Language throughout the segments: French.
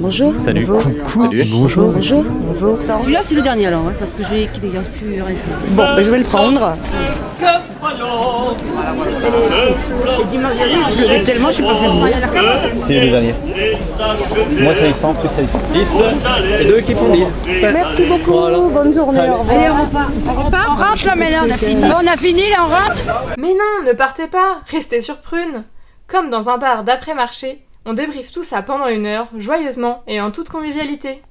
Bonjour. Salut. Bonjour. Coucou. Salut. Bonjour. Bonjour. Bonjour. Celui-là, c'est le dernier alors, hein, parce que j'ai qu'il n'y a plus rien. Bon, ben, je vais le prendre. Dernier, je le tellement, je sais pas C'est le dernier. Moi, ça y sent, plus ça y sent. 10 et deux qui font 10. Merci beaucoup. Bonne journée. Au revoir. Allez, on repart. On repart, on rentre là, mais là, on a fini. On a fini, là, on rentre. Mais non, ne partez pas, restez sur Prune. Comme dans un bar d'après-marché, on débriefe tout ça pendant une heure, joyeusement et en toute convivialité.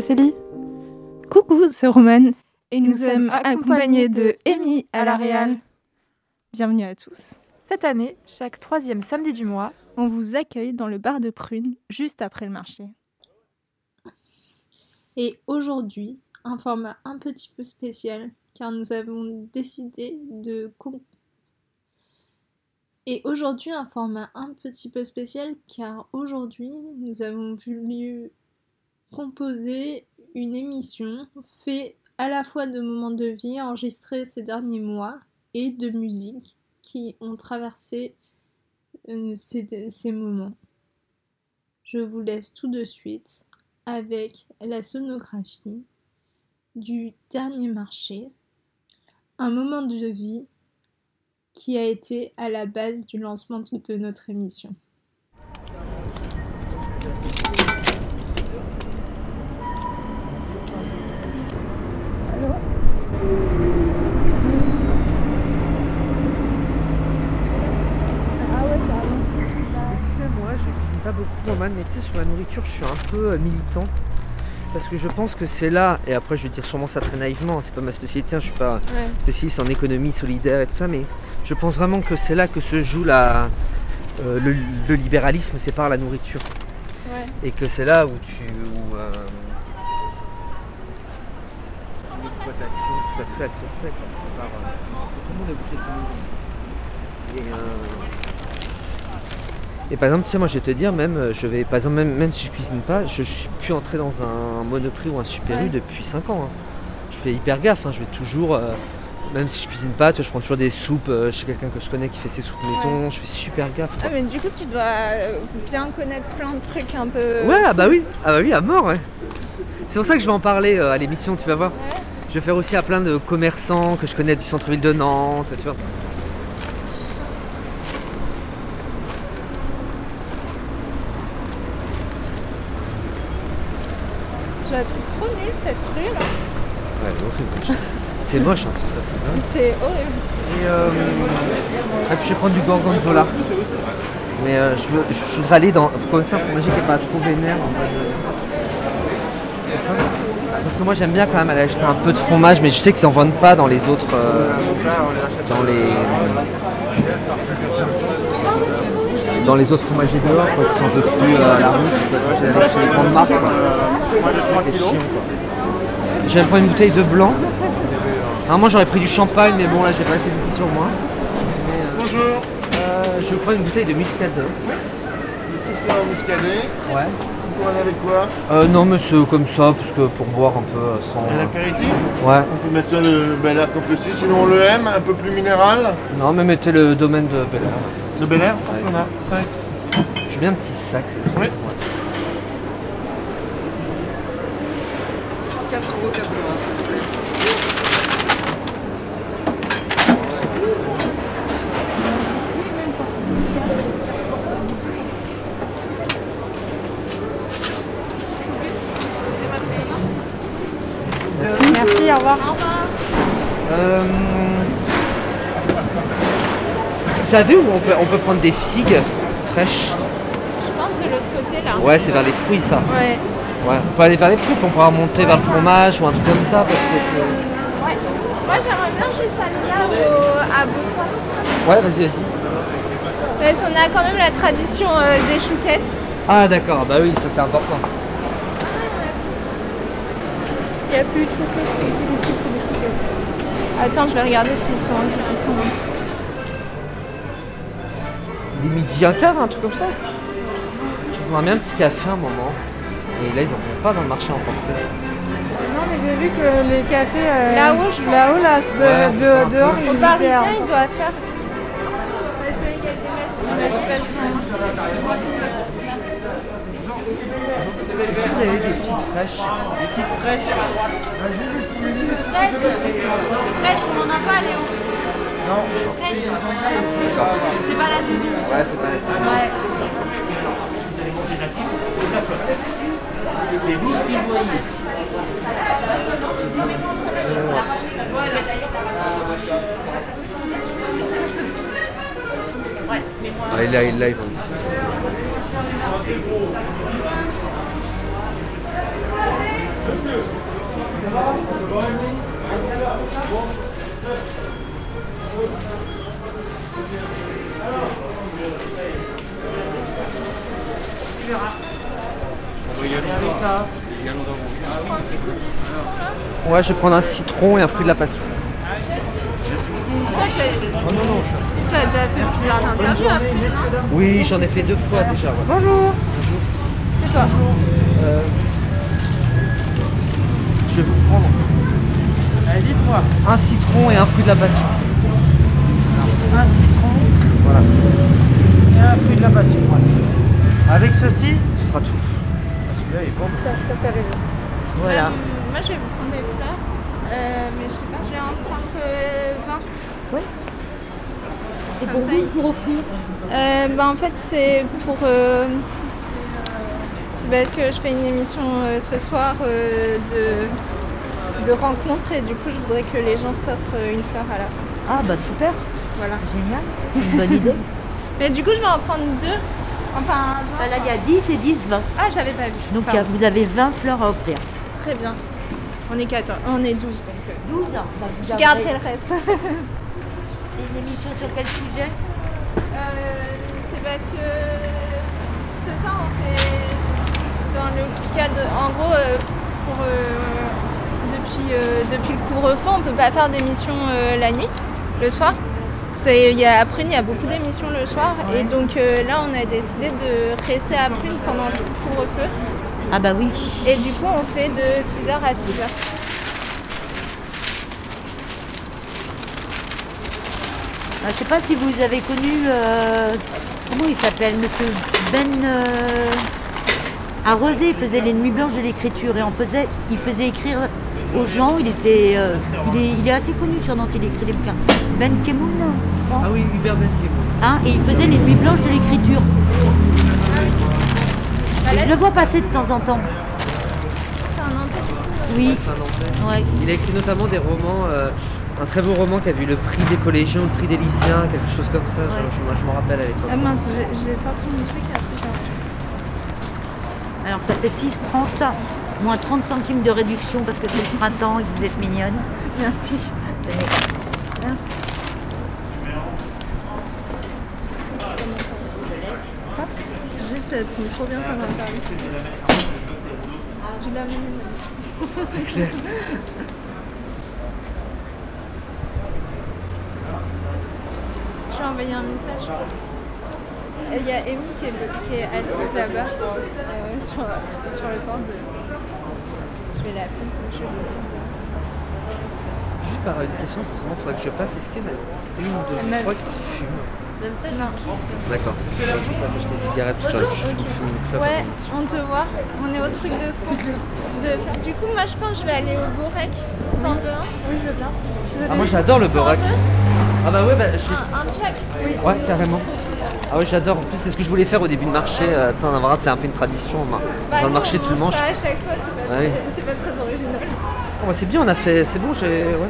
C'est Célie. Coucou, c'est Romane. Et nous, sommes accompagnés de Amy à la Réal. Bienvenue à tous. Cette année, chaque troisième samedi du mois, on vous accueille dans le bar de Prune, juste après le marché. Et aujourd'hui, un format un petit peu spécial, car nous avons décidé de... Et aujourd'hui, un format un petit peu spécial, car aujourd'hui, nous avons voulu composer une émission fait à la fois de moments de vie enregistrés ces derniers mois et de musique qui ont traversé euh, ces moments. Je vous laisse tout de suite avec la sonographie du dernier marché, un moment de vie qui a été à la base du lancement de notre émission. Tu sais, moi, je cuisine pas beaucoup, Roman, mais tu sais, sur la nourriture, je suis un peu euh, militant. Parce que je pense que c'est là, et après je vais dire sûrement ça très naïvement, c'est pas ma spécialité, hein, je suis pas spécialiste en économie solidaire et tout ça, mais je pense vraiment que c'est là que se joue la, euh, le, le libéralisme, c'est par la nourriture. Ouais. Et que c'est là où tu. Où, euh, l'exploitation, tout ça, tout ça, tout ça, quoi. C'est par, euh, parce que tout le monde est obligé de se nourrir. Et, par exemple, tiens, moi je vais te dire, même, euh, je vais, par exemple, même, même si je cuisine pas, je, je suis plus entré dans un monoprix ou un super Ouais. depuis 5 ans. hein. Je fais hyper gaffe, hein, je vais toujours, euh, même si je cuisine pas, tu vois, je prends toujours des soupes euh, chez quelqu'un que je connais qui fait ses soupes maison, je fais super gaffe. Ah, mais du coup, tu dois bien connaître plein de trucs un peu. Ouais, ah bah oui, ah bah oui, à mort, ouais. C'est pour ça que je vais en parler euh, à l'émission, tu vas voir. Je vais faire aussi à plein de commerçants que je connais du centre-ville de Nantes, tu vois. Je la trouve trop nulle cette rue là. C'est moche, hein, tout ça, c'est dingue. C'est horrible. Et, euh, et puis je vais prendre du gorgonzola. Mais euh, je, veux, je, je voudrais aller dans. Comme ça, pour manger qui n'est pas trop vénère. en mode, euh, Parce que moi j'aime bien quand même aller acheter un peu de fromage, mais je sais qu'ils en vendent pas dans les autres. euh, dans les. Dans les autres fromagers dehors, quoi, qui sont un peu plus euh, à la route. chez les grandes marques. quoi. C'est chiant, quoi. Je vais me prendre une bouteille de blanc. Normalement j'aurais pris du champagne, mais bon là j'ai pas assez de sur moi. Bonjour. je vais prendre une bouteille de muscade. muscadet. Ouais. Vous prenez avec quoi Euh, non mais c'est comme ça, parce que pour boire un peu euh, sans. Un apéritif Ouais. On peut mettre ça de Bel Air comme ceci, sinon on le aime, un peu plus minéral. Non mais mettez le domaine de Bel Air. De Bel Air Ouais. On a cinq. Je Je mets un petit sac. Oui. 4,80€ s'il vous plaît. Merci, au revoir. Euh, Vous savez où on peut, on peut prendre des figues fraîches Je pense de l'autre côté là. Ouais, c'est vers les fruits ça. Ouais. Ouais, on peut aller vers les fruits, on pourra monter vers le fromage ou un truc comme ça parce que c'est. Ouais. Moi j'aimerais bien juste aller là au, à Boussac. Ouais, vas-y, vas-y. Parce qu'on a quand même la tradition euh, des chouquettes. Ah d'accord, bah oui, ça c'est important. Il n'y a plus de chocolats. Attends, je vais regarder s'ils sont un Il est midi un quart, un truc comme ça. Je prendrais bien un petit café un moment. Et là, ils en font pas dans le marché emporté. Non, mais j'ai vu que les cafés. euh, Là-haut, je pense. Là-haut, là, de- Ouais, de- peu- dehors, ils Parisien, il doit faire. Vous avez des figues fraîches? Des figues fraîches Fraîche, fraîche, on n'en a pas, Léo. Non. Fraîche. C'est pas la saison. Ouais, c'est pas assez. Ouais. Ah, il a, il a, vont ici. Ouais, je vais prendre un citron et un fruit de la passion. Toi, t'as déjà fait non Oui, j'en ai fait deux fois déjà. Bonjour. C'est toi. Euh, je vais vous prendre Allez, dites-moi, un citron et un fruit de la passion. Un citron Voilà, et un fruit de la passion. Avec ceci, ce sera tout. Ah, celui-là il est bon. Ça, ça fait rêver. Voilà. Euh, moi, je vais vous prendre des fleurs. Euh, mais je sais pas, je vais en prendre euh, 20. Ouais. C'est pour ça, pour offrir. Euh, bah, en fait, c'est pour. euh, c'est parce que je fais une émission euh, ce soir euh, de, de rencontres et du coup, je voudrais que les gens s'offrent euh, une fleur à la fin. Ah bah super, Voilà. génial. Une bonne idée. Mais du coup, je vais en prendre deux. Enfin, Bah, là, il y a 10 et 10, 20. Ah, j'avais pas vu. Donc Pardon. vous avez 20 fleurs à offrir. Très bien. On est 14, on est 12 donc. euh, 12 ans. Bah, je garderai le reste. C'est une émission sur quel sujet? Euh, c'est parce que ce soir on fait dans le cadre, en gros, euh, pour, euh, depuis, euh, depuis le couvre-feu, on peut pas faire d'émissions euh, la nuit, le soir. Y a, à Prune, il y a beaucoup d'émissions le soir et donc euh, là on a décidé de rester à Prune pendant tout le couvre-feu Ah bah oui. et du coup on fait de 6h à 6h. Ah, je sais pas si vous avez connu, euh, comment il s'appelle, monsieur Ben euh, à Rosé, il faisait les nuits blanches de l'écriture et on faisait, il faisait écrire aux gens, il était, euh, il, est, il est assez connu sur Nantes, il écrit des bouquins. Ben Kemoun, je crois. Ah oui, Hubert Benkemoun. Hein, et il faisait les nuits blanches de l'écriture. Et je le vois passer de temps en temps. C'est un Nantais. Oui. Ouais. Il a écrit notamment des romans, euh, un très beau roman qui a vu le prix des collégiens, le prix des lycéens, quelque chose comme ça. Je, je- moi, je m'en rappelle à l'époque. Ah mince, j'ai sorti mon truc après. Alors ça fait 6,30, moins 30 centimes de réduction parce que c'est le printemps et que vous êtes mignonne. Merci. Tenez. Merci. Juste, euh, tu me trop bien. Je. C'est clair. Je vais envoyer un message. Il y a Amy qui est, qui est assise là-bas euh, sur, sur le port de. Vais l'appeler, je vais dire. Juste par une question, c'est qu'il faudrait que je passe. Est-ce qu'il y en a une Elle de m'a- trois qui fume Même ça, je kiffe. D'accord. Je vais acheter des cigarettes tout à l'heure. Je fume une clope. Ouais, on te voit. On est au truc de fou. De- Du coup, moi, je pense que je vais aller au Borek. T'en veux un? Oui, je veux bien. Tu veux Ah, moi j'adore le T'en Borac. veux? Ah bah ouais, bah je suis... Un, un check Oui. Ouais, carrément. Ah ouais, j'adore. En plus, c'est ce que je voulais faire au début de marché. Euh, tu sais, en avoir un, c'est un peu une tradition. bah, Bah, Dans le nous, marché, on tu le mange manges. ça à chaque fois, c'est oui. très- c'est pas très original. Oh, bah, c'est bien, on a fait. C'est bon, j'ai. Ouais.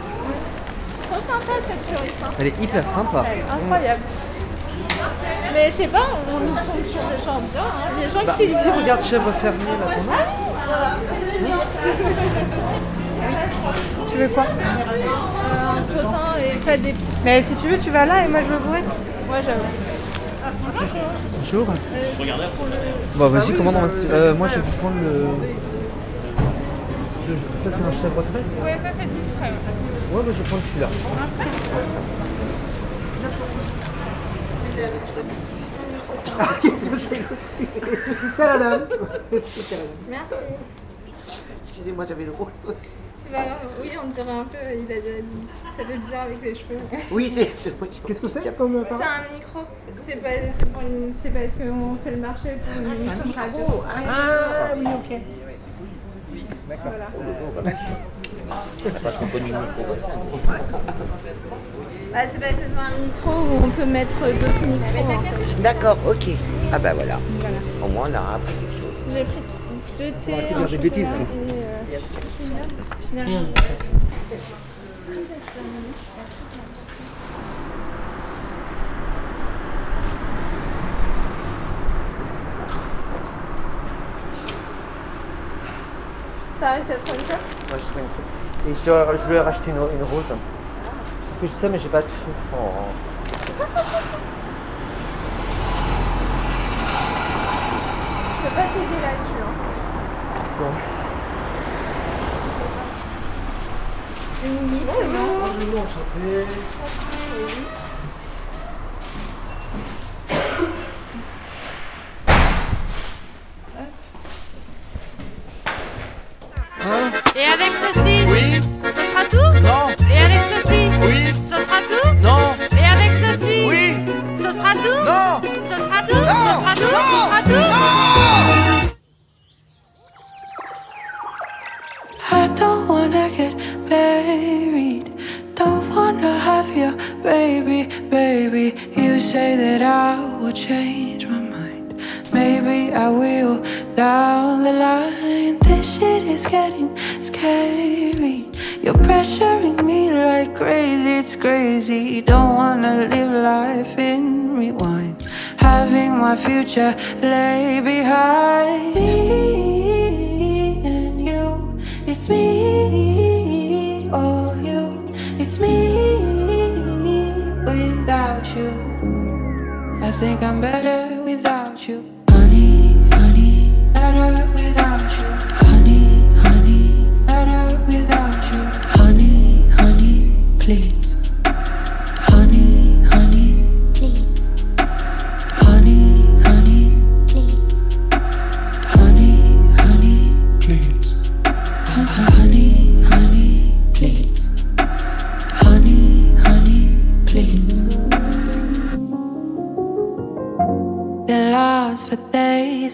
Trop sympa cette hein. Elle est hyper sympa. Elle est incroyable. Mais je sais pas, on nous tombe sur des gens bien. Hein. Les gens Bah, qui. si, regarde chèvre fermier là, nom. Tu veux quoi? Euh, un potin et pas d'épices. Mais si tu veux, tu vas là et moi je veux bourrer. Ouais, j'avoue. Bonjour. Regardez. Bon, vas-y, commande en euh, Moi, je vais vous prendre le. Ça, c'est un chèvre frais Ouais, ça c'est du frais. Ouais, bah, je prendre celui-là. C'est ça la dame Merci. Excusez-moi, j'avais le rôle. C'est pas grave. Oui, on dirait un peu. Il a Ça fait bizarre avec les cheveux. Oui, c'est. Qu'est-ce que c'est comme C'est un micro. C'est pas, c'est pour une- c'est parce qu'on fait le marché pour une émission de radio. Ah oui, ok. Voilà. Bah, c'est parce que c'est un micro où on peut mettre d'autres micros. en fait. D'accord, ok. Ah bah voilà. Voilà. Au moins on aura appris quelque chose. J'ai pris deux thés, Ouais, un des bêtises, oui. et euh, finalement. finalement. T'as réussi à trouver une clope Ouais, je trouve une coupe. Et je, voulais racheter une, une rose. Parce que je sais, mais j'ai pas de feu. Oh. Je peux pas t'aider là-dessus. Hein. Bon. Émilie, comment Bonjour, enchanté. Getting scary. You're pressuring me like crazy, it's crazy. Don't wanna live life in rewind. Having my future lay behind me and you. It's me or you. It's me without you. I think I'm better without you. Honey, honey, better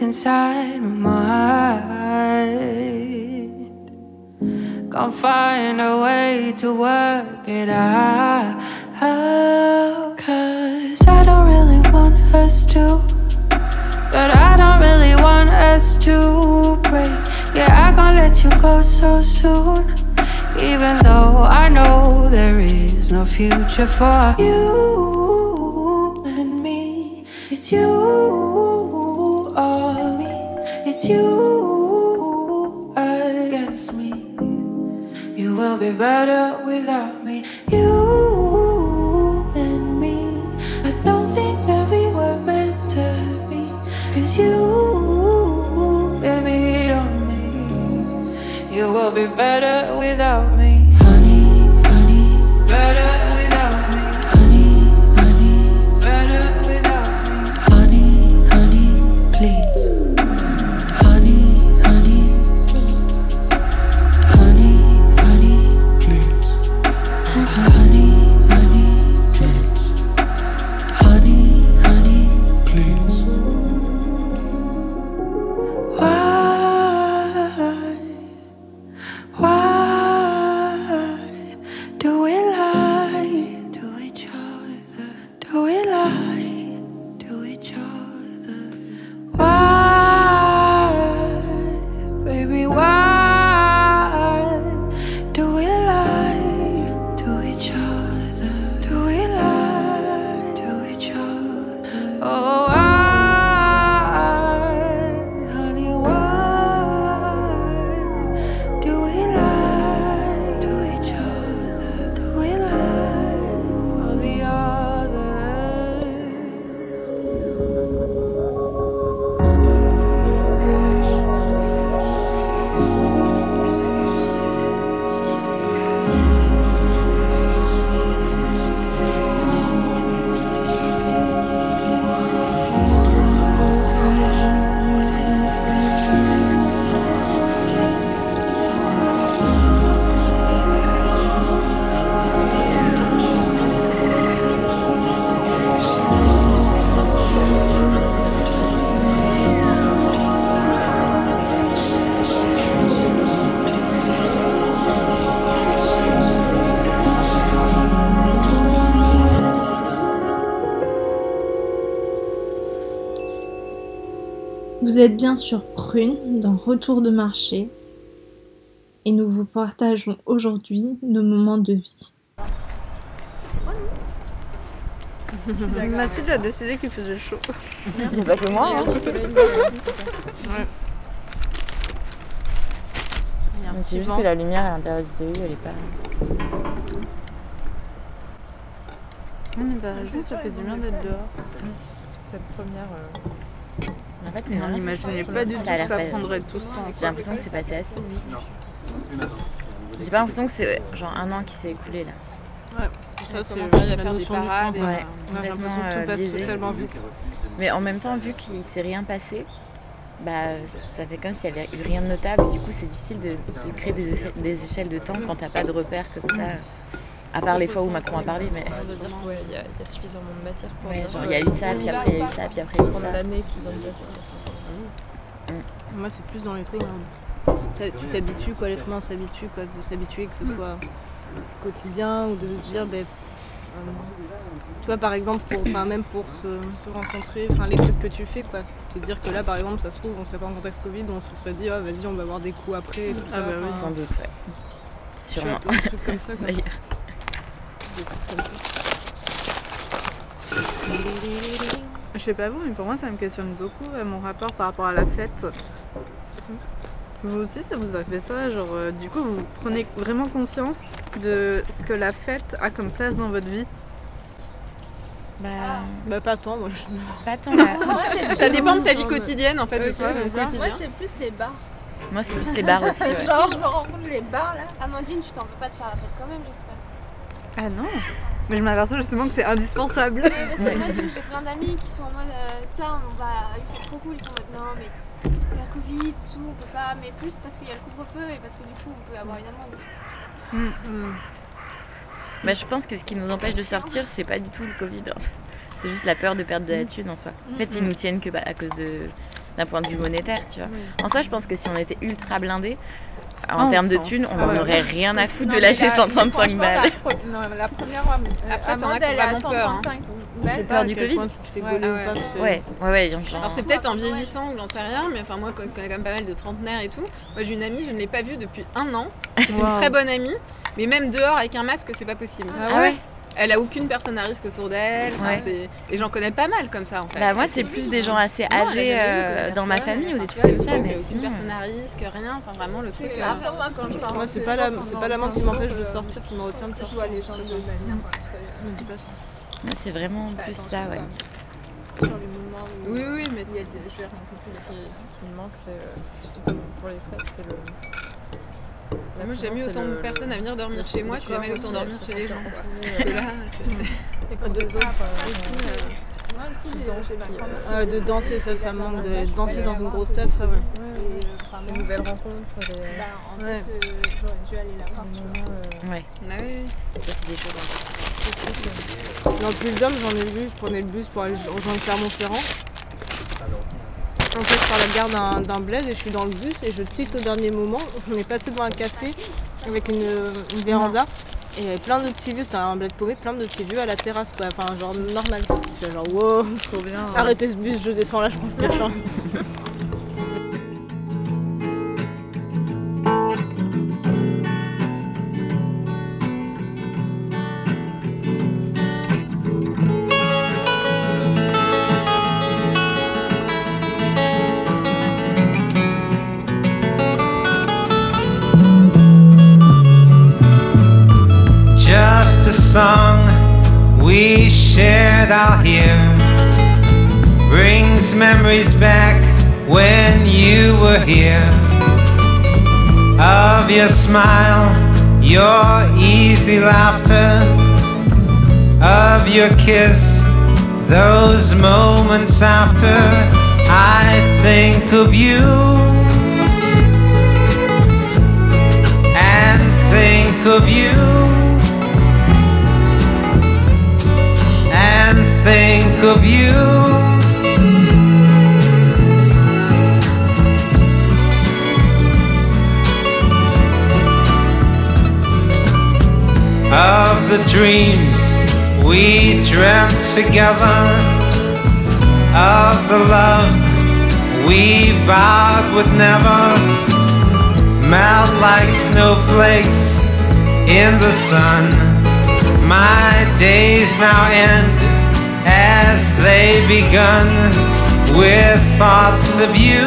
inside my mind. Can't find a way to work it out. Cause I don't really want us to. But I don't really want us to break. Yeah, I can't let you go so soon. Even though I know there is no future for you and me. It's you you against me. You will be better without me. You and me. I don't think that we were meant to be. Cause you, baby, don't me. You will be better without me. Vous êtes bien sur Prune, dans Retour de marché, et nous vous partageons aujourd'hui nos moments de vie. Mathilde a décidé qu'il faisait chaud. C'est pas que moi, hein. Ouais. C'est juste que la lumière à l'intérieur du TU, elle est pas. Non mais t'as raison, ça fait du bien d'être dehors. Cette première. euh, fait, Mais on n'imaginait pas du tout Ça a l'air que ça pas- prendrait tout ce temps. J'ai l'impression que c'est passé assez vite. J'ai pas l'impression que c'est genre un an qui s'est écoulé là. Ouais, ça c'est commence à y la faire des notion du temps. Ouais, euh, complètement l'impression que tout passe biaisé. tellement vite. Mais en même temps, vu qu'il s'est rien passé, bah ça fait comme s'il n'y avait eu rien de notable. Du coup, c'est difficile de, de créer des, éche- des échelles de temps quand t'as pas de repères comme ça. À part les fois où Macron a parlé, mais. On doit dire qu'il y, a- il y a suffisamment de matière pour Ouais, dire genre il y a eu ça, puis après il y a eu ça, puis après il y a eu ça. l'année qui vient de passer. Moi, c'est plus dans les trucs. hein. Tu t'habitues, quoi, l'être humain s'habitue, quoi, de s'habituer, que ce soit quotidien ou de se dire, ben, euh, tu vois, par exemple, pour, enfin, même pour se, se rencontrer, enfin, les trucs que tu fais, quoi. Te dire que là, par exemple, ça se trouve, on serait pas en contexte Covid, on se serait dit, ah, vas-y, on va avoir des coups après, et tout Ah ça. bah oui, sans doute, ouais. vois, Sûrement. trucs comme ça, quoi. D'ailleurs. Des trucs comme ça. Je sais pas vous, mais pour moi, ça me questionne beaucoup euh, mon rapport par rapport à la fête. Vous aussi, ça vous a fait ça Genre, euh, du coup, vous prenez vraiment conscience de ce que la fête a comme place dans votre vie? Bah, bah pas tant, moi. Pas tant, là. Moi, Ça dépend de ta vie quotidienne en fait, de ce que quotidien. Moi, c'est plus les bars. Moi, c'est plus les bars aussi. ouais. Genre, je me rends compte, les bars là. Amandine, tu t'en veux pas de faire la fête quand même, j'espère. Ah non Mais je m'aperçois justement que c'est indispensable. Ouais, parce que moi, j'ai plein d'amis qui sont en mode euh, tiens, on va, il fait trop cool, ils sont en mode non, mais il y a la Covid, tout, on peut pas, mais plus parce qu'il y a le couvre-feu et parce que du coup, on peut avoir une amende. Bah, je pense que ce qui nous empêche de sortir, c'est pas du tout le Covid. hein. C'est juste la peur de perdre de la thune en soi. En fait, ils nous tiennent que bah, à cause de d'un point de vue monétaire, tu vois. En soi, je pense que si on était ultra blindé, en Ah, termes de thunes, on Ah ouais. aurait rien à foutre Non, de lâcher la- 135 franchement, balles. La, non, la première euh, Après, amende, elle est à vraiment peur, hein. 135 J'ai peur du Covid Ouais, ouais. pas, Ouais, ouais, ouais, genre- Alors c'est peut-être en vieillissant, j'en sais rien, mais enfin moi y a quand même pas mal de trentenaires et tout, moi j'ai une amie, je ne l'ai pas vue depuis un an, c'est une très bonne amie, mais même dehors avec un masque c'est pas possible. Ah ouais? Elle a aucune personne à risque autour d'elle, enfin, Ouais. c'est- et j'en connais pas mal comme ça en fait. Bah, moi, c'est plus des gens assez Non, âgés euh, dans ma famille ou des trucs tu vois, comme ça, mais truc, aucune sinon. personne à risque, rien, enfin vraiment le truc. que euh, après, moi, quand je pars Moi, c'est pas la, pendant c'est pas la main qui 15 m'empêche de euh, sortir qui m'a autant de Je vois les gens de manière c'est vraiment plus ça, ouais. Sur les moments où Oui, oui, mais il y a des- je vais rencontrer des personnes. Ce qui me manque, c'est euh, pour les fêtes, c'est le. Moi j'ai jamais eu autant de personnes à venir dormir chez moi, je suis jamais allée autant dormir chez les gens. Quoi. Moi aussi, j'ai de danser, ça, ça manque de danser dans une grosse table, ça, ouais. Covid, et vraiment, Des nouvelles rencontres. Des... Bah, en Ouais. fait, euh, j'aurais dû aller là-bas. tu vois. Ouais. Ah oui. Ça, c'est des choses importantes. Dans le plus d'hommes, j'en ai vu, je prenais le bus pour aller rejoindre Clermont-Ferrand. En fait, je pars à la gare d'un- bled et je suis dans le bus et je tilte au dernier moment. On est passé devant un café avec une, une véranda et il y avait plein de petits vieux, c'était un bled paumé, plein de petits vieux à la terrasse quoi, enfin genre normal. J'étais genre wow, Trop bien. arrêtez ce bus, je descends là, je prends le prochain. Memories back when you were here. Of your smile, your easy laughter, of your kiss, those moments after I think of you and think of you and think of you. Of the dreams we dreamt together, of the love we vowed would never melt like snowflakes in the sun. My days now end as they begun with thoughts of you.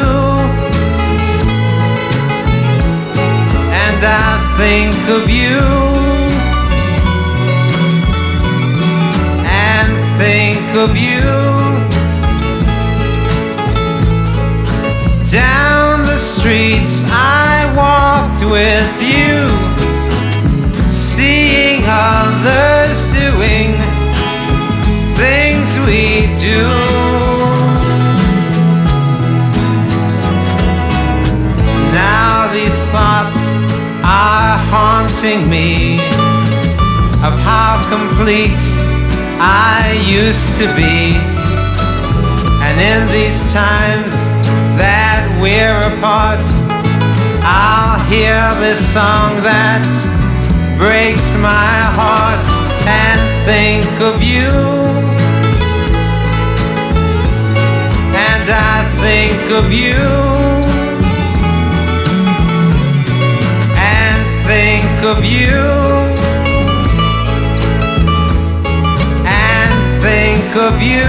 And I think of you. Think of you. Down the streets I walked with you, seeing others doing things we do. Now these thoughts are haunting me of how complete I used to be. And in these times that we're apart, I'll hear this song that breaks my heart and think of you. And I think of you. And think of you. Think of you.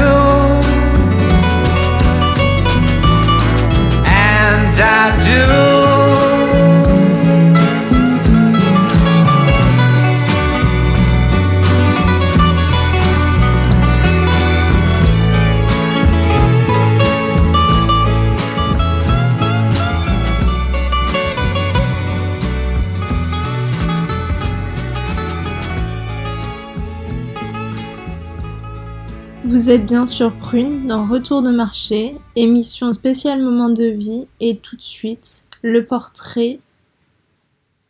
And I do. Vous êtes bien sur Prune dans Retour de marché, émission spéciale moment de vie et tout de suite le portrait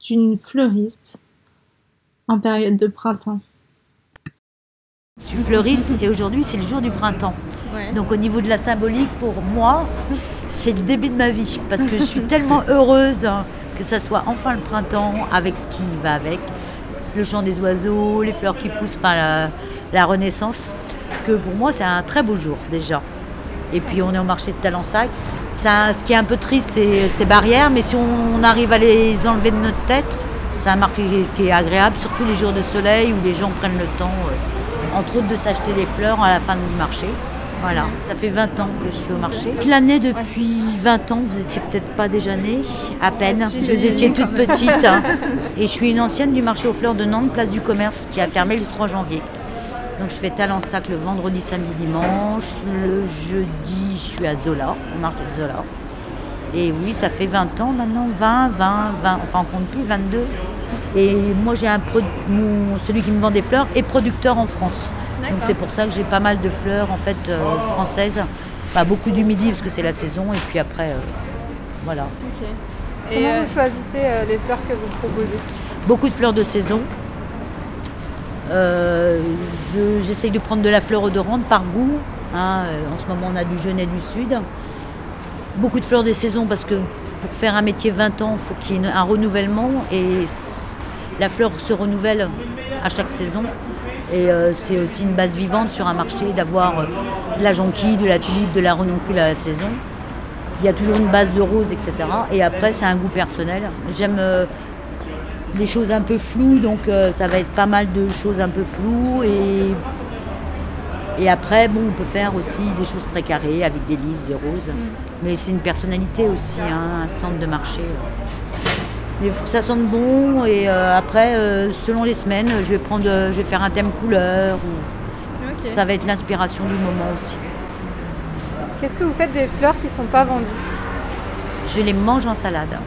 d'une fleuriste en période de printemps. Je suis fleuriste et aujourd'hui c'est le jour du printemps. Donc au niveau de la symbolique, pour moi, c'est le début de ma vie parce que je suis tellement heureuse que ça soit enfin le printemps avec ce qui va avec, le chant des oiseaux, les fleurs qui poussent, enfin la, la renaissance, que pour moi c'est un très beau jour déjà. Et puis on est au marché de Talensac. Ça, ce qui est un peu triste, c'est ces barrières, mais si on arrive à les enlever de notre tête, c'est un marché qui est agréable, surtout les jours de soleil où les gens prennent le temps, euh, entre autres, de s'acheter des fleurs à la fin du marché. Voilà, ça fait 20 ans que je suis au marché. Toute l'année, depuis 20 ans, vous étiez peut-être pas déjà née, à peine. Vous étiez toute petite. hein. Et je suis une ancienne du marché aux fleurs de Nantes, place du commerce, qui a fermé le 3 janvier. Donc je fais Talensac le vendredi, samedi, dimanche. Le jeudi, je suis à Zola, au marché de Zola. Et oui, ça fait 20 ans maintenant, 20, 20, 20, enfin on compte plus, 22. Et moi j'ai un mon- celui qui me vend des fleurs est producteur en France. Donc c'est pour ça que j'ai pas mal de fleurs en fait euh, françaises. Pas beaucoup du midi parce que c'est la saison et puis après euh, voilà. Et Comment vous choisissez euh, les fleurs que vous proposez? Beaucoup de fleurs de saison. Euh, je- J'essaye de prendre de la fleur odorante par goût. hein. Euh, En ce moment, on a du genêt du Sud. Beaucoup de fleurs de saison parce que pour faire un métier 20 ans, il faut qu'il y ait un renouvellement. Et la fleur se renouvelle à chaque saison. Et euh, c'est aussi une base vivante sur un marché d'avoir de la jonquille, de la tulipe, de la renoncule à la saison. Il y a toujours une base de rose, etc. Et après, c'est un goût personnel. J'aime des choses un peu floues, donc euh, ça va être pas mal de choses un peu floues. Et, et après, bon, on peut faire aussi des choses très carrées avec des lys, des roses. Mais c'est une personnalité aussi, hein, un stand de marché. Mais il faut que ça sente bon. Et euh, après, euh, selon les semaines, je vais, prendre, je vais faire un thème couleur. Ou... Ça va être l'inspiration du moment aussi. Qu'est-ce que vous faites des fleurs qui sont pas vendues? Je les mange en salade.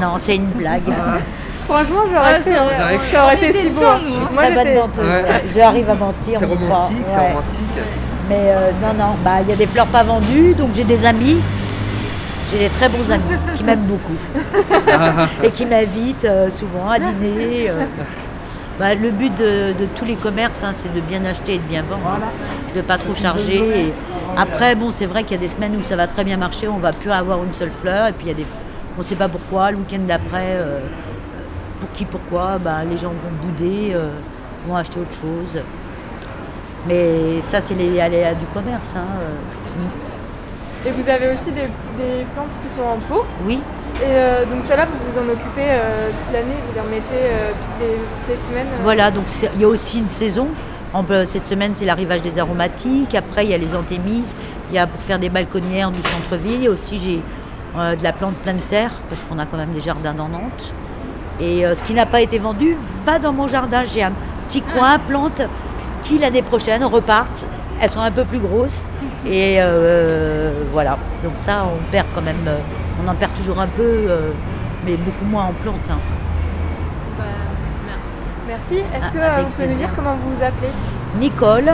Non, c'est une blague. Franchement, j'aurais Ah, cru, hein. ça aurait été si beau. Je suis Moi, très bonne j'étais- menteuse. Ouais. J'arrive à mentir. C'est romantique, c'est Ouais. romantique. Mais euh, non, non, bah il y a des fleurs pas vendues, donc j'ai des amis. J'ai des très bons amis qui m'aiment beaucoup et qui m'invitent euh, souvent à dîner. euh. Bah, le but de, de tous les commerces, hein, c'est de bien acheter et de bien vendre, de pas trop charger. Et après, bon, c'est vrai qu'il y a des semaines où ça va très bien marcher, on va plus avoir une seule fleur, et puis il y a des, on ne sait pas pourquoi. Le week-end d'après, euh, pour qui, pourquoi, bah, les gens vont bouder, euh, vont acheter autre chose. Mais ça, c'est les aléas du commerce. hein, euh. Et vous avez aussi des, des plantes qui sont en pot. Oui. Et euh, donc celles-là, vous vous en occupez toute l'année, vous les remettez toutes les, toutes les semaines. Voilà, donc il y a aussi une saison. En, cette semaine, c'est l'arrivage des aromatiques. Après, il y a les anthémis. Il y a pour faire des balconnières du centre-ville. Et aussi, j'ai de la plante pleine terre, parce qu'on a quand même des jardins dans Nantes. Et euh, ce qui n'a pas été vendu va dans mon jardin. J'ai un petit coin plantes qui, l'année prochaine, repartent. Elles sont un peu plus grosses. Et euh, voilà. Donc ça, on perd quand même. euh, on en perd toujours un peu, euh, mais beaucoup moins en plantes. hein. merci. Merci. Est-ce Ah, que vous pouvez nous dire comment vous vous appelez? Nicole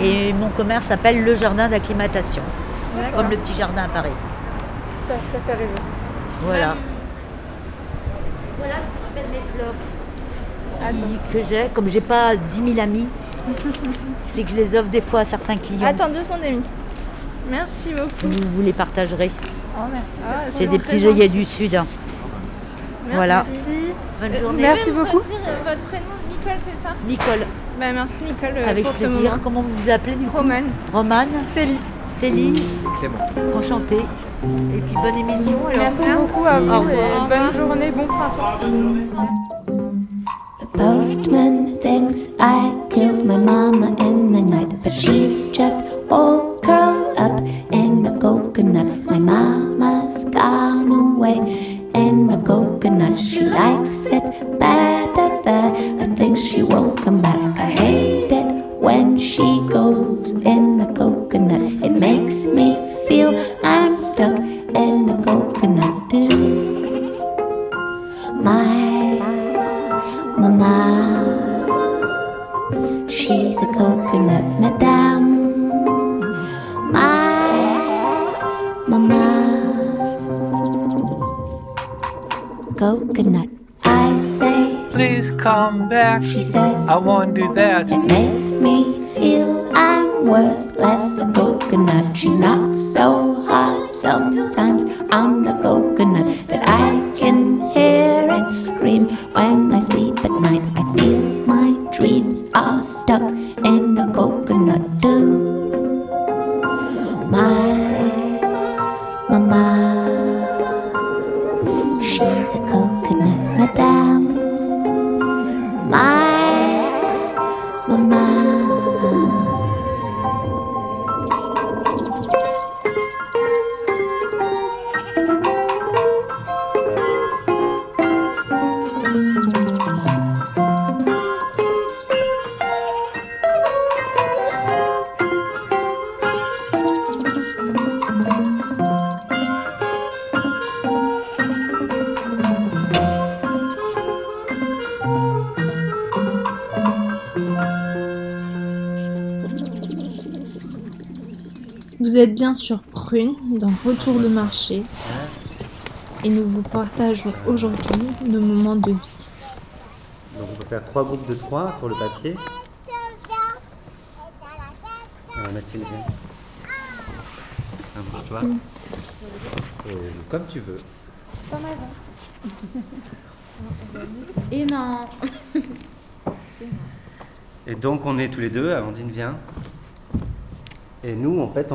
et mon commerce s'appelle le jardin d'acclimatation. Comme le petit jardin à Paris. ça, ça fait rêver. Voilà. Voilà mes. Qui- Que j'ai, comme j'ai pas 10 000 amis, c'est que je les offre des fois à certains clients. Attends deux secondes, Amy. Merci beaucoup. Vous, vous les partagerez. Oh, merci. C'est des petits œillets du Sud. hein. Voilà. Bonne Euh, journée. Merci beaucoup. Dire, votre prénom, Nicole, c'est ça? Nicole. Bah, merci Nicole euh, Avec pour plaisir. Comment vous vous appelez du coup? Romane. Romane Célie. Célie. Clément. Enchantée. Et puis bonne émission. Alors. Merci beaucoup à Au vous revoir. et bonne journée, bon printemps. The postman thinks I killed my mama in the night, but she's just all Vous êtes bien sur Prune, dans Retour de marché, et nous vous partageons aujourd'hui nos moments de vie. Donc on peut faire trois groupes de trois sur le papier. Euh, Mathilde, viens. Euh, comme tu veux. Et non. Et donc on est tous les deux, Amandine vient. Et nous, en fait,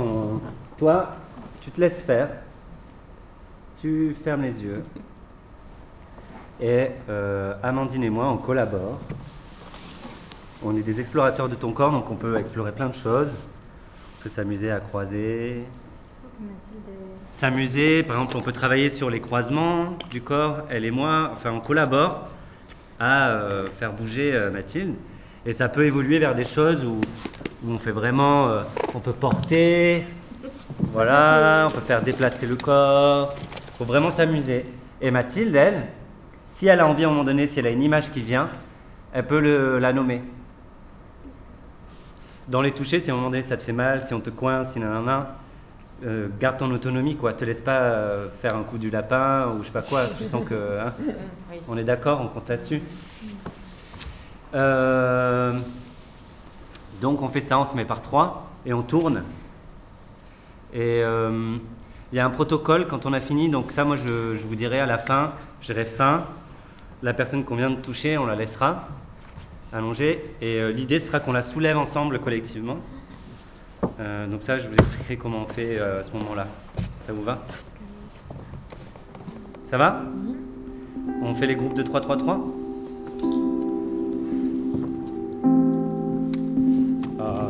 toi, tu te laisses faire. Tu fermes les yeux. Et euh, Amandine et moi, on collabore. On est des explorateurs de ton corps, donc on peut explorer plein de choses. On peut s'amuser à croiser. S'amuser, par exemple, on peut travailler sur les croisements du corps, elle et moi. Enfin, on collabore à euh, faire bouger euh, Mathilde. Et ça peut évoluer vers des choses où, où on fait vraiment. euh, on peut porter, voilà, on peut faire déplacer le corps. Il faut vraiment s'amuser. Et Mathilde, elle, si elle a envie à un moment donné, si elle a une image qui vient, elle peut le- la nommer. Dans les toucher, si à un moment donné ça te fait mal, si on te coince, si nanana, euh, garde ton autonomie, quoi. Te laisse pas euh, faire un coup du lapin ou je sais pas quoi, tu sens que. hein, Oui. On est d'accord, on compte là-dessus. Euh, donc on fait ça, on se met par trois et on tourne. Et euh, il y a un protocole quand on a fini, donc ça moi je, vous dirai à la fin, j'irai fin, la personne qu'on vient de toucher, on la laissera allongée. Et euh, l'idée sera qu'on la soulève ensemble collectivement. Euh, donc ça je vous expliquerai comment on fait à ce moment-là. Ça vous va? Ça va? Mhm. On fait les groupes de 3-3-3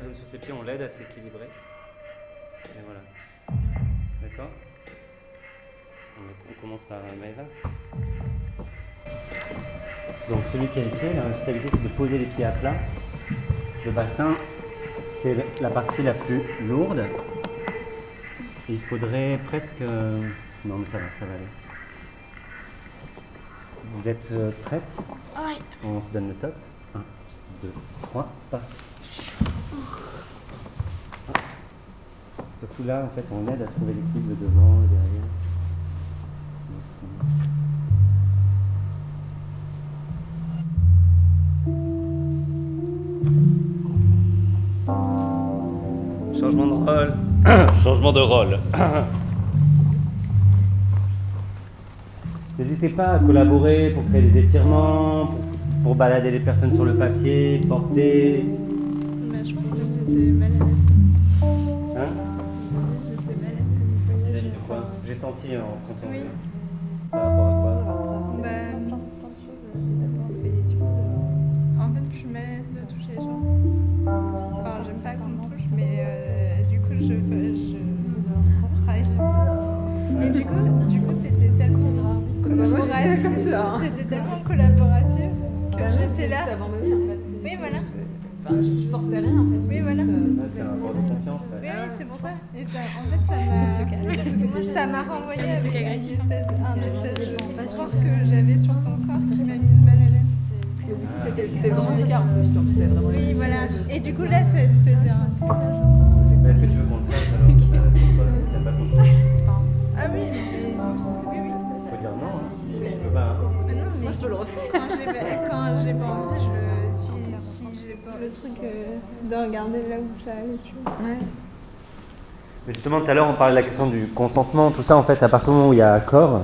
sur ses pieds, on l'aide à s'équilibrer. Et voilà. D'accord? On, commence par euh, Maëva. Donc celui qui a les pieds, la responsabilité c'est de poser les pieds à plat. Le bassin, c'est la partie la plus lourde. Il faudrait presque... Euh, non mais ça va, ça va aller. Vous êtes euh, prête? Oui. On se donne le top. 1, 2, 3, c'est parti. Surtout là, en fait, on aide à trouver l'équilibre devant, derrière. Changement de rôle. Changement de rôle. N'hésitez pas à collaborer pour créer des étirements, pour, balader les personnes sur le papier, porter. Bah, je pensais que c'était mal. senti en, Et ça, en fait, ça m'a, ça m'a renvoyé avec un espèce, un espèce de rapport que j'avais sur ton corps qui m'a mise mal à l'aise. Et du coup, c'était vraiment. Oui, voilà. Et du coup, là, c'était un super Est-ce que tu veux qu'on le fasse alors euh, t'as pas compris. Ah oui, mais. Oui, oui. Faut dire non, hein, si je peux pas. Hein. Non, mais je. Quand j'ai pas envie, je. Si, si j'ai pas le truc de regarder là où ça allait, tu vois. Ouais. Mais justement, tout à l'heure, on parlait de la question du consentement, tout ça, en fait, à partir du moment où il y a accord,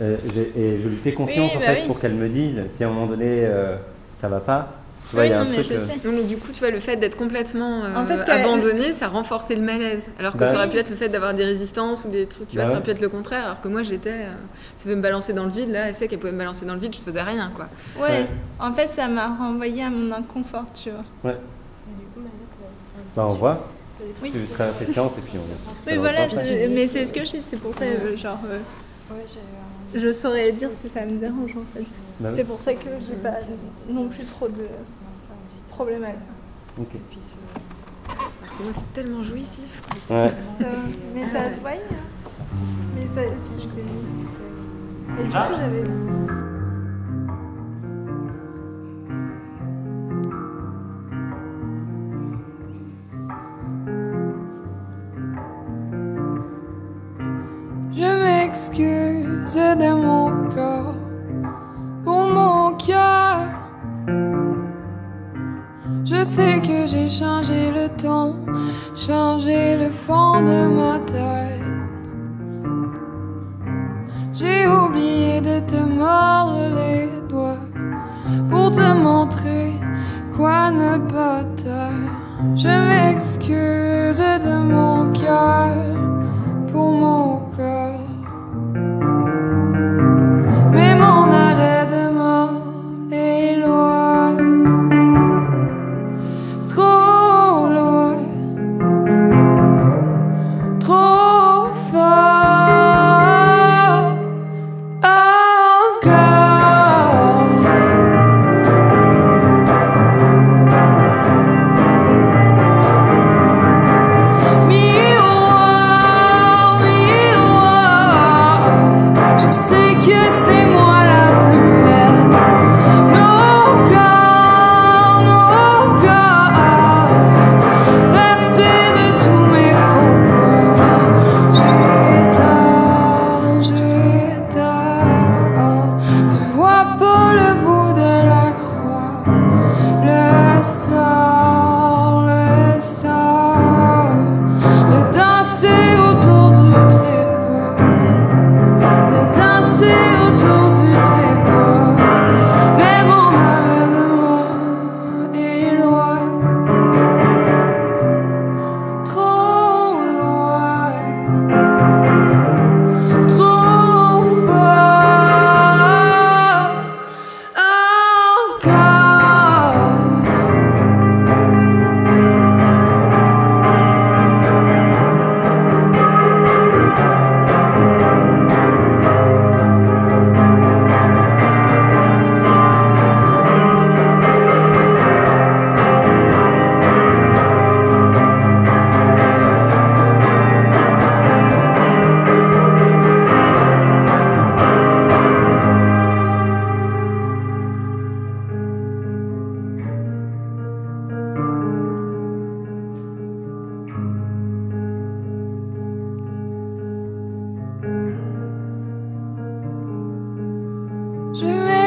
euh, et je lui fais confiance, Oui, en bah fait, oui. pour qu'elle me dise si à un moment donné, euh, ça va pas. Tu vois, il y a un truc, euh, Non, mais du coup, tu vois, le fait d'être complètement euh, En fait, abandonné, ça renforçait le malaise. Alors que Bah ça aurait oui. pu être le fait d'avoir des résistances ou des trucs, tu Bah vois, ça aurait pu être le contraire. Alors que moi, j'étais. euh, ça pouvait me balancer dans le vide, là, elle sait qu'elle pouvait me balancer dans le vide, je faisais rien, quoi. Ouais, en fait, ça m'a renvoyé à mon inconfort, tu vois. Ouais. Bah, on voit. Oui. Tu traverses les séquences et puis on. Oui, voilà, mais c'est ce que je dis, c'est pour ça, euh, genre. euh, je saurais dire si ça me dérange, en fait. Bah oui. c'est pour ça que j'ai pas non plus trop de problème avec. Ok. C'est tellement jouissif. quoi. Ouais. Ça, mais ça se voyait. hein. Mais ça, si je t'ai dit. Et du Ah. coup, j'avais. Je m'excuse de mon corps pour mon cœur. Je sais que j'ai changé le temps, changé le fond de ma tête. J'ai oublié de te mordre les doigts pour te montrer quoi ne pas taire. Je m'excuse de mon cœur pour mon corps.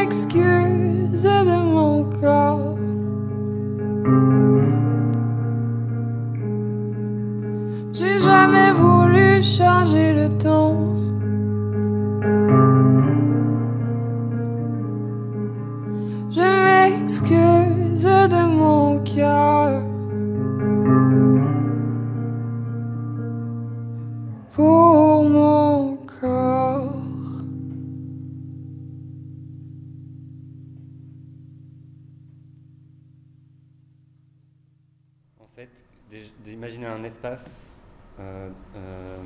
Je m'excuse de euh, euh,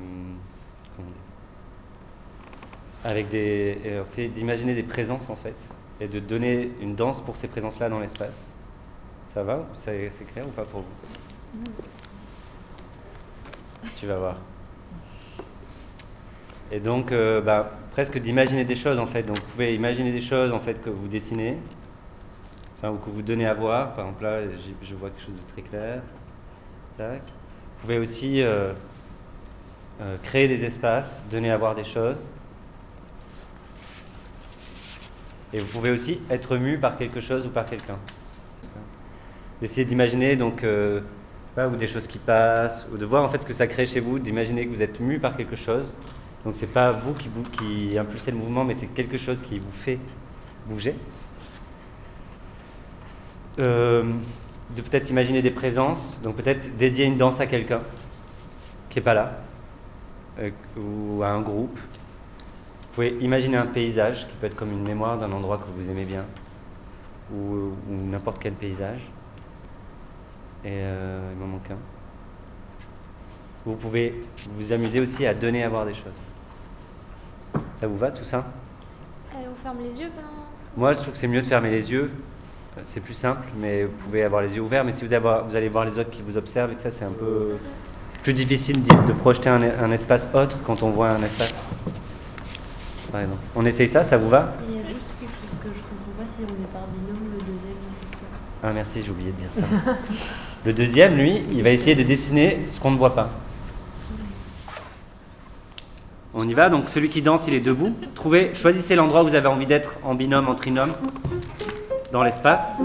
avec des, essayer d'imaginer des présences en fait, et de donner une danse pour ces présences-là dans l'espace. Ça va C'est c'est clair ou pas pour vous? Tu vas voir. Et donc, euh, bah, presque d'imaginer des choses en fait. Donc, vous pouvez imaginer des choses en fait que vous dessinez. enfin, ou que vous donnez à voir. Par exemple, là, je vois quelque chose de très clair. Tac. Vous pouvez aussi euh, euh, créer des espaces, donner à voir des choses. Et vous pouvez aussi être mu par quelque chose ou par quelqu'un. D'essayer d'imaginer donc euh, ou des choses qui passent, ou de voir en fait ce que ça crée chez vous, d'imaginer que vous êtes mu par quelque chose. Donc c'est pas vous qui, bou- qui impulsez le mouvement, mais c'est quelque chose qui vous fait bouger. Euh, de peut-être imaginer des présences, donc peut-être dédier une danse à quelqu'un qui n'est pas là, euh, ou à un groupe. Vous pouvez imaginer un paysage qui peut être comme une mémoire d'un endroit que vous aimez bien, ou, ou n'importe quel paysage. Et euh, il m'en manque un. Vous pouvez vous amuser aussi à donner à voir des choses. Ça vous va tout ça? Euh, on ferme les yeux pendant. Moi, je trouve que c'est mieux de fermer les yeux. Euh, C'est plus simple, mais vous pouvez avoir les yeux ouverts. Mais si vous, avez- vous allez voir les autres qui vous observent, et que ça, c'est un peu plus difficile de projeter un, un espace autre quand on voit un espace. Par exemple. On essaye ça, ça vous va? Il y a juste quelque chose que je comprends pas si on est par binôme, le deuxième. il Ah merci, j'ai oublié de dire ça. Le deuxième, lui, il va essayer de dessiner ce qu'on ne voit pas. On y va, donc celui qui danse, il est debout. Trouvez, choisissez l'endroit où vous avez envie d'être en binôme, en trinôme, dans l'espace.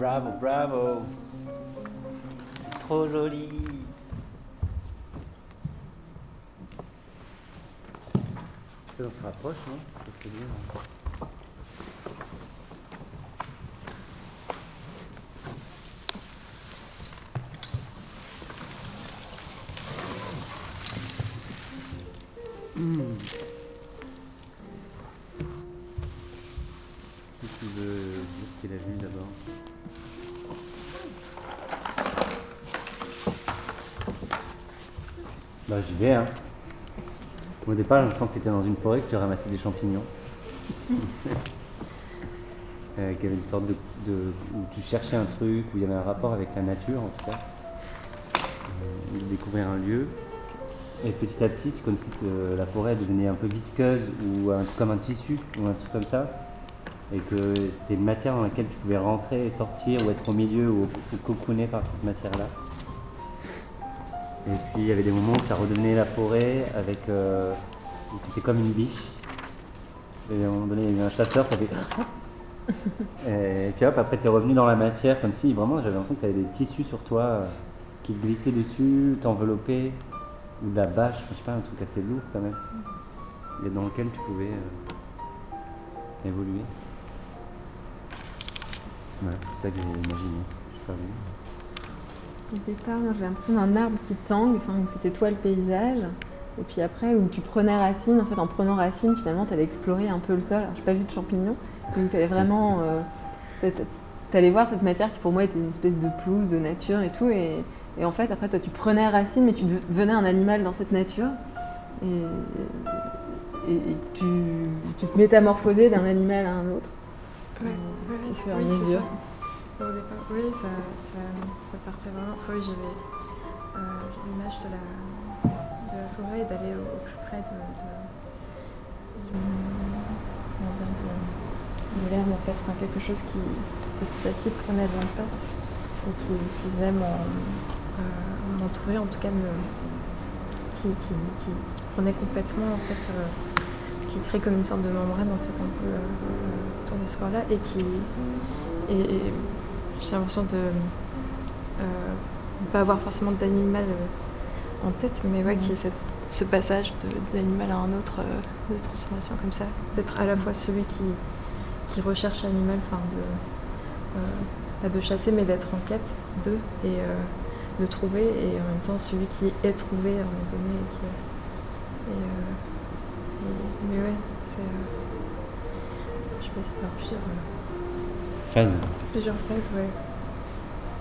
Bravo, bravo. Trop joli. On se rapproche, non? J'y vais hein. Au départ, je me sens que tu étais dans une forêt, que tu ramassais des champignons. euh, qui avait une sorte de, de- où tu cherchais un truc, où il y avait un rapport avec la nature en tout cas. Euh, de découvrir un lieu. Et petit à petit, c'est comme si ce- la forêt devenait un peu visqueuse ou un, comme un tissu ou un truc comme ça. Et que c'était une matière dans laquelle tu pouvais rentrer et sortir ou être au milieu ou, ou cocooner par cette matière-là. Et puis il y avait des moments où ça redevenait la forêt avec. Euh, étais comme une biche. Et à un moment donné, il y avait un chasseur qui avait. Et puis hop, après tu es revenu dans la matière comme si vraiment j'avais l'impression que tu avais des tissus sur toi euh, qui te glissaient dessus, t'enveloppaient, ou de la bâche, je sais pas, un truc assez lourd quand même, et dans lequel tu pouvais euh, évoluer. C'est ça que j'ai imaginé. Je sais pas. Au départ, moi j'ai l'impression d'un arbre qui tangue, enfin où c'était toi le paysage. Et puis après, où tu prenais racine, en fait en prenant racine, finalement tu allais explorer un peu le sol. Alors, j'ai pas vu de champignons, mais où tu allais vraiment. euh, t'a- T'allais voir cette matière qui pour moi était une espèce de pelouse, de nature et tout. Et, et en fait, après toi tu prenais racine, mais tu devenais un animal dans cette nature. Et, et- et tu, tu te métamorphosais d'un animal à un autre. Ouais, Euh, ouais, au fur et à oui, c'est mesure. ça. Oui, ça, ça, ça partait vraiment. Oui, j'avais euh, l'image de la, de forêt et d'aller au, plus près de, de, de- l'herbe en fait, quelque chose qui petit à petit prenait de l'ampleur et qui, qui venait euh, m'entourer, en tout cas me, qui, qui, qui, prenait complètement en fait, euh, qui crée comme une sorte de membrane en fait un peu euh, euh, autour de ce corps-là et qui j'ai l'impression de euh, ne pas avoir forcément d'animal euh, en tête, mais ouais, qu'il y ait cette- ce passage de- d'animal à un autre, euh, de transformation comme ça, d'être à la fois celui qui, qui recherche l'animal, enfin de, euh, pas de chasser, mais d'être en quête d'eux et euh, de trouver, et en même temps celui qui est trouvé à un moment donné. Et qui, et, et- mais ouais, c'est. je sais pas, c'est plusieurs. Phase. Plusieurs phases, ouais.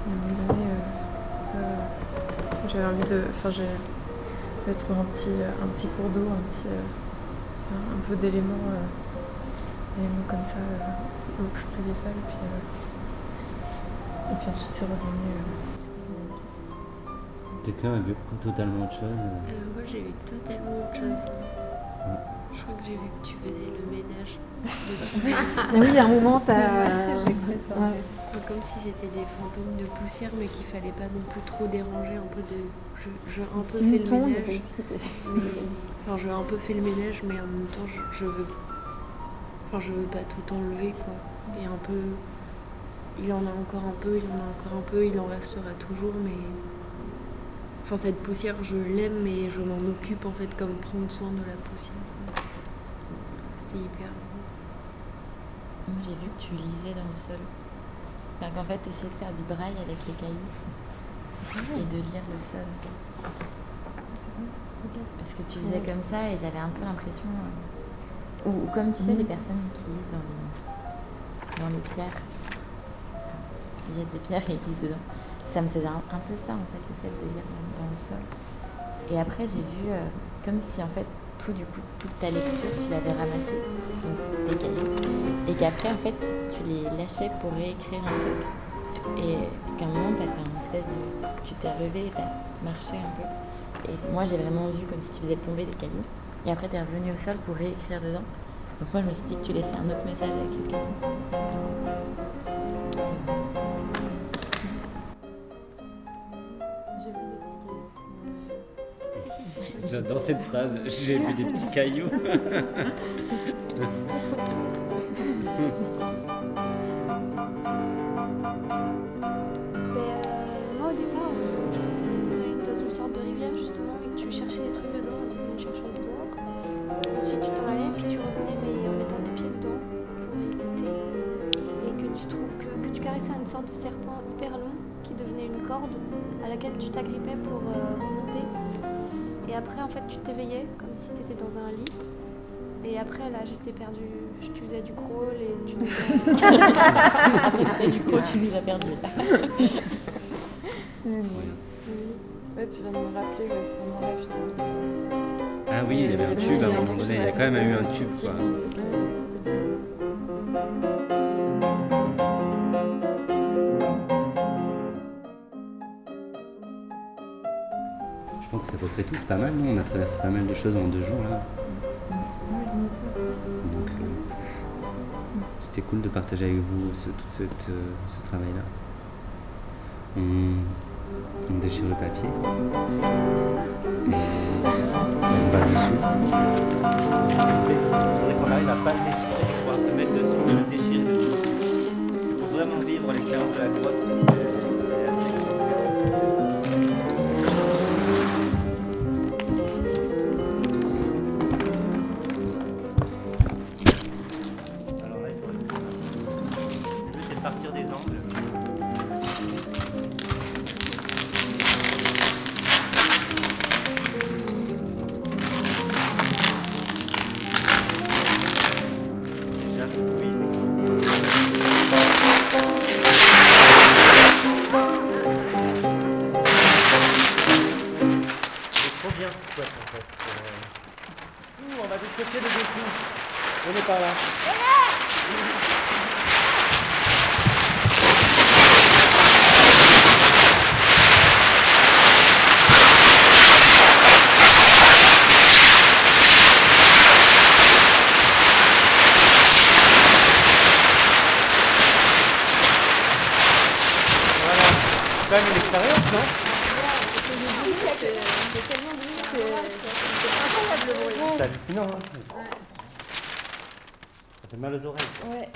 À un moment donné, euh, euh, j'avais envie de. Enfin, j'ai de trouver un petit, euh, un petit cours d'eau, un petit. euh, un, peu d'éléments. euh, d'éléments comme ça, euh, au plus près du sol. Puis, euh, et puis ensuite, c'est revenu. euh, Quelqu'un a vu totalement autre chose. Euh, moi j'ai vu totalement autre chose. Je crois que j'ai vu que tu faisais le ménage de tout. Ah oui, à un moment, t'as-. Ouais. Comme si c'était des fantômes de poussière, mais qu'il fallait pas non plus trop déranger. Un peu de. Je, je un peu mouton, le ménage. Mais, enfin, je un peu fait le ménage, mais en même temps, je, je veux. Enfin, je veux pas tout enlever, quoi. Et un peu. Il en a encore un peu, il en a encore un peu, il en restera toujours, mais. Enfin, cette poussière, je l'aime, mais je m'en occupe en fait, comme prendre soin de la poussière. C'était hyper. Moi, j'ai vu que tu lisais dans le sol. Enfin, qu'en fait, tu essayais de faire du braille avec les cailloux et de lire le sol. Parce que tu faisais comme ça et j'avais un peu l'impression. euh, Ou, ou comme tu sais, les personnes qui lisent dans les, dans les pierres. Jettent des pierres et ils lisent dedans. Ça me faisait un, un peu ça, en fait, le fait de lire dans, dans le sol. Et après, j'ai vu euh, comme si, en fait, tout, du coup, toute ta lecture, tu l'avais ramassée, donc des cahiers. Et qu'après, en fait, tu les lâchais pour réécrire un truc. Et parce qu'à un moment, t'as fait une espèce de. Tu t'es relevé et t'as marché un peu. Et moi, j'ai vraiment vu comme si tu faisais tomber des cailloux. Et après, t'es revenu au sol pour réécrire dedans. Donc moi, je me suis dit que tu laissais un autre message avec les cailloux. Que tu trouves que, que tu caressais une sorte de serpent hyper long qui devenait une corde à laquelle tu t'agrippais pour euh. Et après en fait tu t'éveillais comme si tu étais dans un lit. Et après là j'étais perdue, je- tu faisais du crawl et tu Après, du crawl, tu nous as perdus. Oui. Ouais, tu viens de me rappeler à ce moment-là, justement. Ah oui, il y avait un tube à un moment donné. Il y a quand même eu un tube, quoi. Près tout, c'est pas mal, non On a traversé pas mal de choses en deux jours là. Donc euh, c'était cool de partager avec vous ce, tout ce travail-là. On, on déchire le papier. On va dessous. Arrive à pas déchirer, pouvoir se mettre dessus, le déchirer. Pour vraiment vivre l'expérience de la grotte. C'est hallucinant, hein Ça fait mal aux oreilles. Ouais.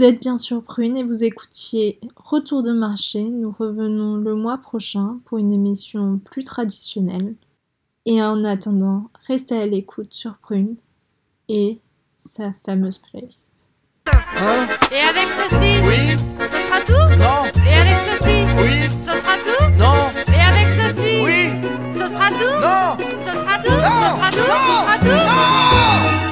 Vous êtes bien sur Prune et vous écoutiez Retour de marché. Nous revenons le mois prochain pour une émission plus traditionnelle. Et en attendant, restez à l'écoute sur Prune et sa fameuse playlist. Hein et avec ceci Ce sera tout? Ce sera tout? Ce sera tout?